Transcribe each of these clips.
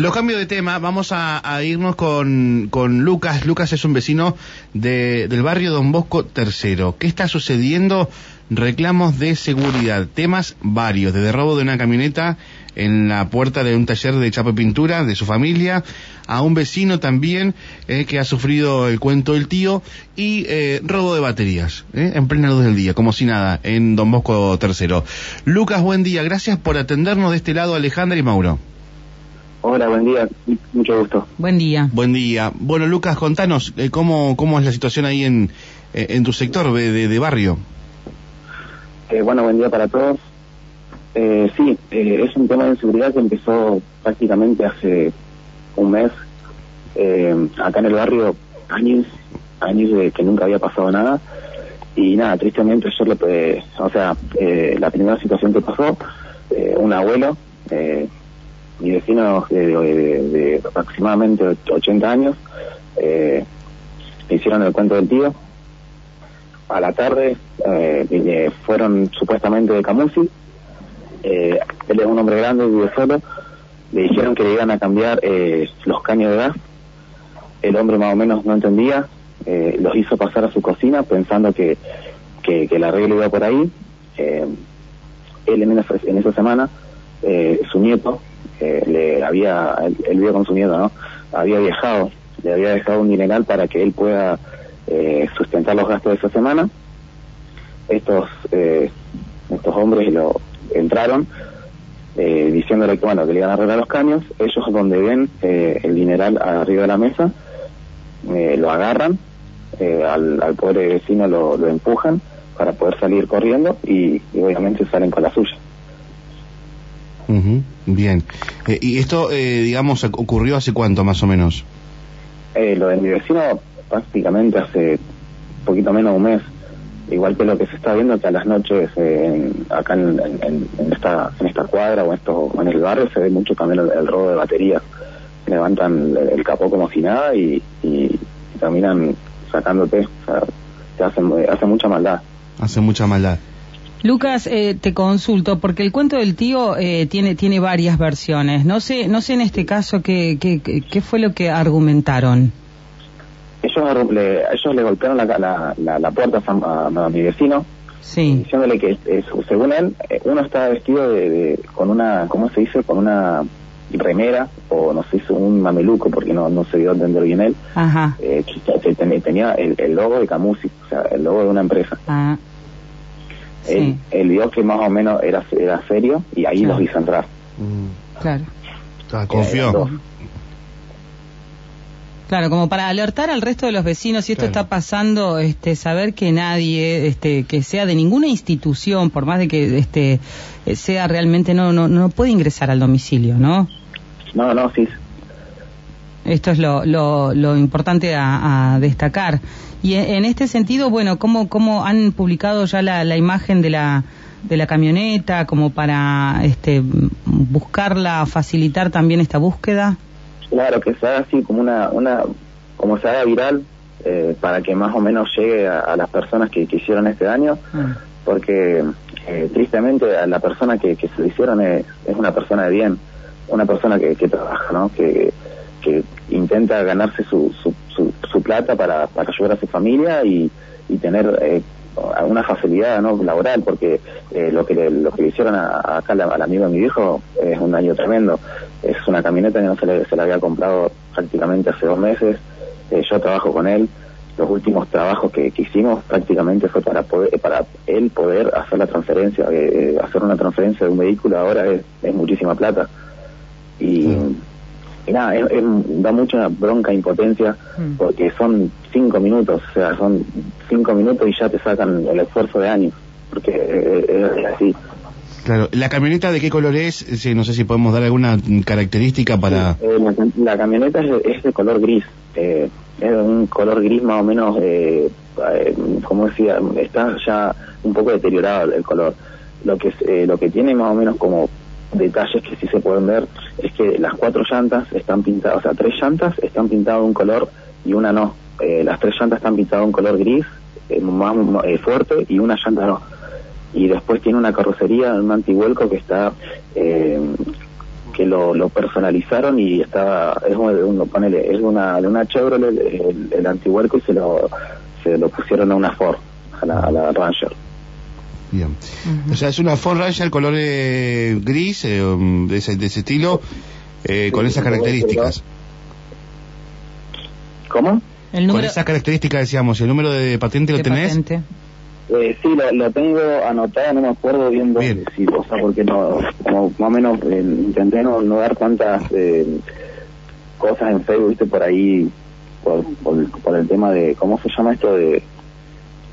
Lo cambio de tema, vamos a, irnos con, con, Lucas. Lucas es un vecino de, del barrio Don Bosco III. ¿Qué está sucediendo? Reclamos de seguridad, temas varios, desde robo de una camioneta en la puerta de un taller de chapa y pintura de su familia, a un vecino también eh, que ha sufrido el cuento del tío y eh, robo de baterías eh, en plena luz del día, como si nada, en Don Bosco III. Lucas, buen día, gracias por atendernos de este lado, Alejandra y Mauro. Hola, buen día, mucho gusto. Buen día. Buen día. Bueno, Lucas, contanos eh, cómo, cómo es la situación ahí en, eh, en tu sector de, de, barrio. Eh, bueno, buen día para todos. Eh, sí, es un tema de seguridad que empezó prácticamente hace un mes. acá en el barrio, años, años de que nunca había pasado nada. Y nada, tristemente yo le, o sea, la primera situación que pasó, un abuelo, mi vecino de, aproximadamente 80 años eh, hicieron el cuento del tío. A la tarde eh, fueron supuestamente de Camusi. Eh, él es un hombre grande, vive solo. Le dijeron que le iban a cambiar eh, los caños de gas. El hombre más o menos no entendía. Eh, los hizo pasar a su cocina pensando que, que, que el arreglo iba por ahí. él en esa, en esa semana, su nieto, le había, él, vio con su nieto, ¿no? Había viajado, le había dejado un dineral para que él pueda eh, sustentar los gastos de esa semana. Estos, eh, estos hombres lo entraron eh, diciéndole que bueno que le iban a arreglar los caños. Ellos donde ven el dineral arriba de la mesa lo agarran, al, al, pobre vecino lo, lo, empujan para poder salir corriendo y obviamente salen con la suya. Bien. Eh, ¿Y esto, eh, digamos, ocurrió hace cuánto más o menos? Eh, lo de mi vecino prácticamente hace poquito menos de un mes. Igual que lo que se está viendo que a las noches acá en, esta en esta cuadra o, esto, en el barrio se ve mucho también el, robo de baterías. Levantan el, capó como si nada y, y, terminan sacándote. O sea, te hacen, hace mucha maldad. Hace mucha maldad. Lucas, eh, te consulto porque el cuento del tío eh, tiene tiene varias versiones. No sé no sé en este caso qué qué, qué fue lo que argumentaron. Ellos le, ellos le golpearon la, la, la, puerta a, mi vecino, sí. diciéndole que según él eh, uno está vestido de, con una cómo se dice con una remera o no sé un mameluco porque no no se dio a entender bien él. Ajá. Eh, tenía el, el, logo de Camusi, o sea el logo de una empresa. Ah. Él, vio que más o menos era, era serio y ahí los hizo entrar. Mm. Claro. confió. Claro, como para alertar al resto de los vecinos si esto está pasando, este, saber que nadie, este, que sea de ninguna institución, por más de que este, sea realmente no, no, no puede ingresar al domicilio, ¿no? No, no, sí. Esto es lo, lo, lo importante a, a destacar. Y en este sentido, bueno, ¿cómo, cómo han publicado ya la, la imagen de la, de la camioneta como para este, buscarla, facilitar también esta búsqueda? Claro, que se haga así como una, una como se haga viral eh, para que más o menos llegue a, las personas que, hicieron este daño, ah. porque eh, tristemente a la persona que, que se lo hicieron es, es, una persona de bien, una persona que, que trabaja, ¿no? Que, que intenta ganarse su, su, su, plata para, para ayudar a su familia y, y tener eh, una facilidad no laboral porque eh, lo que le, lo que le hicieron a, acá al amigo de mi viejo es un daño tremendo. Es una camioneta que no se le, se la había comprado prácticamente hace dos meses. Eh, yo trabajo con él. Los últimos trabajos que, que, hicimos prácticamente fue para poder para él poder hacer la transferencia eh, hacer una transferencia de un vehículo. Ahora es muchísima plata. Y y nada, da mucha bronca, impotencia, mm. porque son cinco minutos, o sea, son cinco minutos y ya te sacan el esfuerzo de años, porque es, así. Claro, ¿la camioneta de qué color es? Sí, no sé si podemos dar alguna característica para... Eh, la, camioneta es, de color gris, eh, es un color gris más o menos, eh, eh, como decía, está ya un poco deteriorado el color. Lo que, eh, lo que tiene más o menos como detalles que sí se pueden ver es que las cuatro llantas están pintadas, o sea, tres llantas están pintadas de un color y una no. Eh, las tres llantas están pintadas de un color gris eh, más eh, fuerte y una llanta no. Y después tiene una carrocería, un antivuelco que está que lo, lo personalizaron y estaba, es un, ponele, es una, de una Chevrolet el, el antihuerco y se lo, se lo pusieron a una Ford, a la, a la Ranger. Bien. O sea, es una Ford Ranger color eh, gris, eh, um, de, ese, de ese estilo, eh, con esas características. ¿Cómo? El Con número esas características, decíamos, ¿el número de patente lo tenés? patente. Eh, sí, lo, lo tengo anotado, no me acuerdo bien dónde, Bien. sí, o sea, porque no, como más o menos eh, intenté no, no dar tantas eh, cosas en Facebook, viste, por ahí, por, por, por el tema de, ¿cómo se llama esto? De,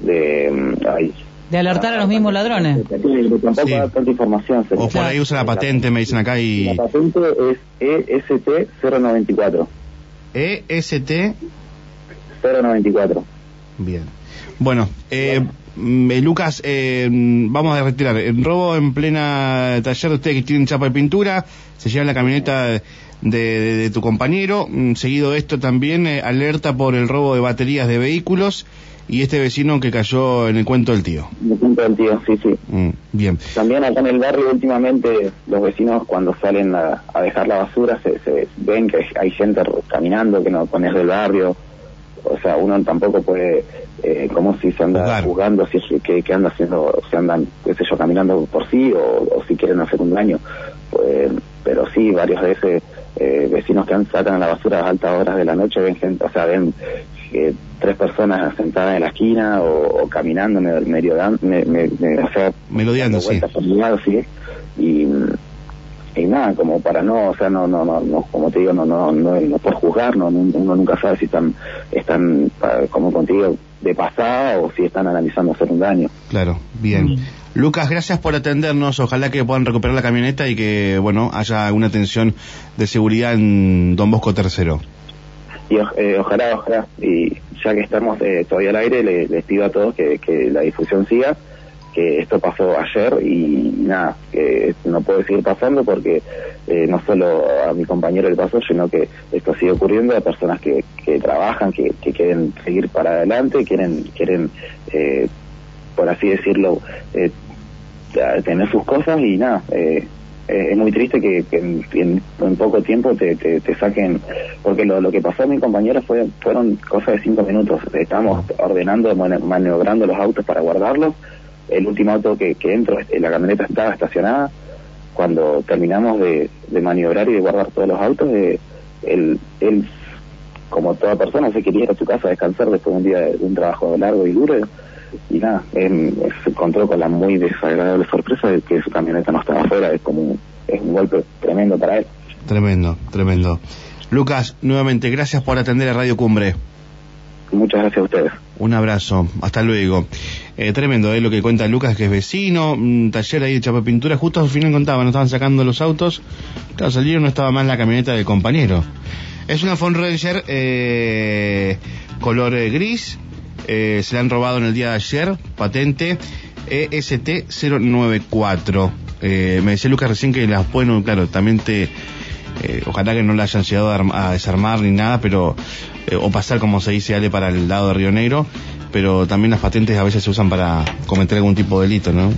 de, mm, ay, De alertar a los mismos ladrones. Tampoco Sí. dar tanta información. se- O por ahí usa la patente, me dicen acá, La y patente es E EST 094. EST. 094. Bien. Bueno, eh, mm, eh, Lucas, eh, vamos a retirar. El robo en plena taller de ustedes que tienen chapa de pintura, se lleva en la camioneta de, de- de tu compañero. Mm, Seguido esto también, eh, alerta por el robo de baterías de vehículos y este vecino que cayó en el cuento del tío. De punto del tío, sí, sí. Mm, bien. También acá en el barrio últimamente los vecinos cuando salen a, a dejar la basura se, se ven que hay gente caminando que no pones del barrio. O sea, uno tampoco puede, eh, como si se anda jugando, si es que, que anda haciendo, si andan, qué sé yo, caminando por sí o, o si quieren hacer un daño. Pues, pero sí, varias veces eh, vecinos que han- sacan a la basura a altas horas de la noche ven gente, o sea, ven eh, tres personas sentadas en la esquina o, o caminando medio, medio dan- me, me- me- o sea, Melodeando, dando sí. vueltas por mi lado, sí. Y, y nada, como para no, o sea, no, no, no, no como te digo, no, no, no, no por juzgar, no, no- uno nunca sabe si están, están, como contigo, de pasada o si están analizando hacer un daño. Claro, bien. Mm. Lucas, gracias por atendernos. Ojalá que puedan recuperar la camioneta y que, bueno, haya alguna atención de seguridad en Don Bosco III. Y eh, ojalá, ojalá, y ya que estamos eh, todavía al aire, le- les pido a todos que, que la difusión siga, que esto pasó ayer y nada, que no puede seguir pasando porque eh, no solo a mi compañero le pasó, sino que esto sigue ocurriendo a personas que, que trabajan, que, que quieren seguir para adelante, quieren, quieren eh, por así decirlo, eh, tener sus cosas y nada, eh, eh, es muy triste que, en, poco tiempo te, te, saquen, porque lo, que pasó a mi compañero fue, fueron cosas de cinco minutos, estábamos ordenando, maniobrando los autos para guardarlos, el último auto que, que entro, eh, la camioneta estaba estacionada, cuando terminamos de, de maniobrar y de guardar todos los autos, eh, él, él, como toda persona, se quería ir a su casa a descansar después de un día de un trabajo largo y duro, y nada, él se encontró con la muy desagradable sorpresa de que su camioneta no estaba afuera, es como un, es un golpe tremendo para él. Tremendo, tremendo. Lucas, nuevamente, gracias por atender a Radio Cumbre. Muchas gracias a ustedes. Un abrazo, hasta luego. Eh, tremendo, eh, lo que cuenta Lucas, que es vecino, un taller ahí de chapa pintura, justo al final contaban, no estaban sacando los autos, claro, salieron, no estaba más la camioneta del compañero. Es una Ford Ranger eh, color eh, gris, eh, se la han robado en el día de ayer, patente E EST094. Eh, me decía Lucas recién que las pueden, claro, también te, eh, ojalá que no la hayan llegado a, a desarmar ni nada, pero eh, o pasar como se dice Ale para el lado de Río Negro, pero también las patentes a veces se usan para cometer algún tipo de delito, ¿no?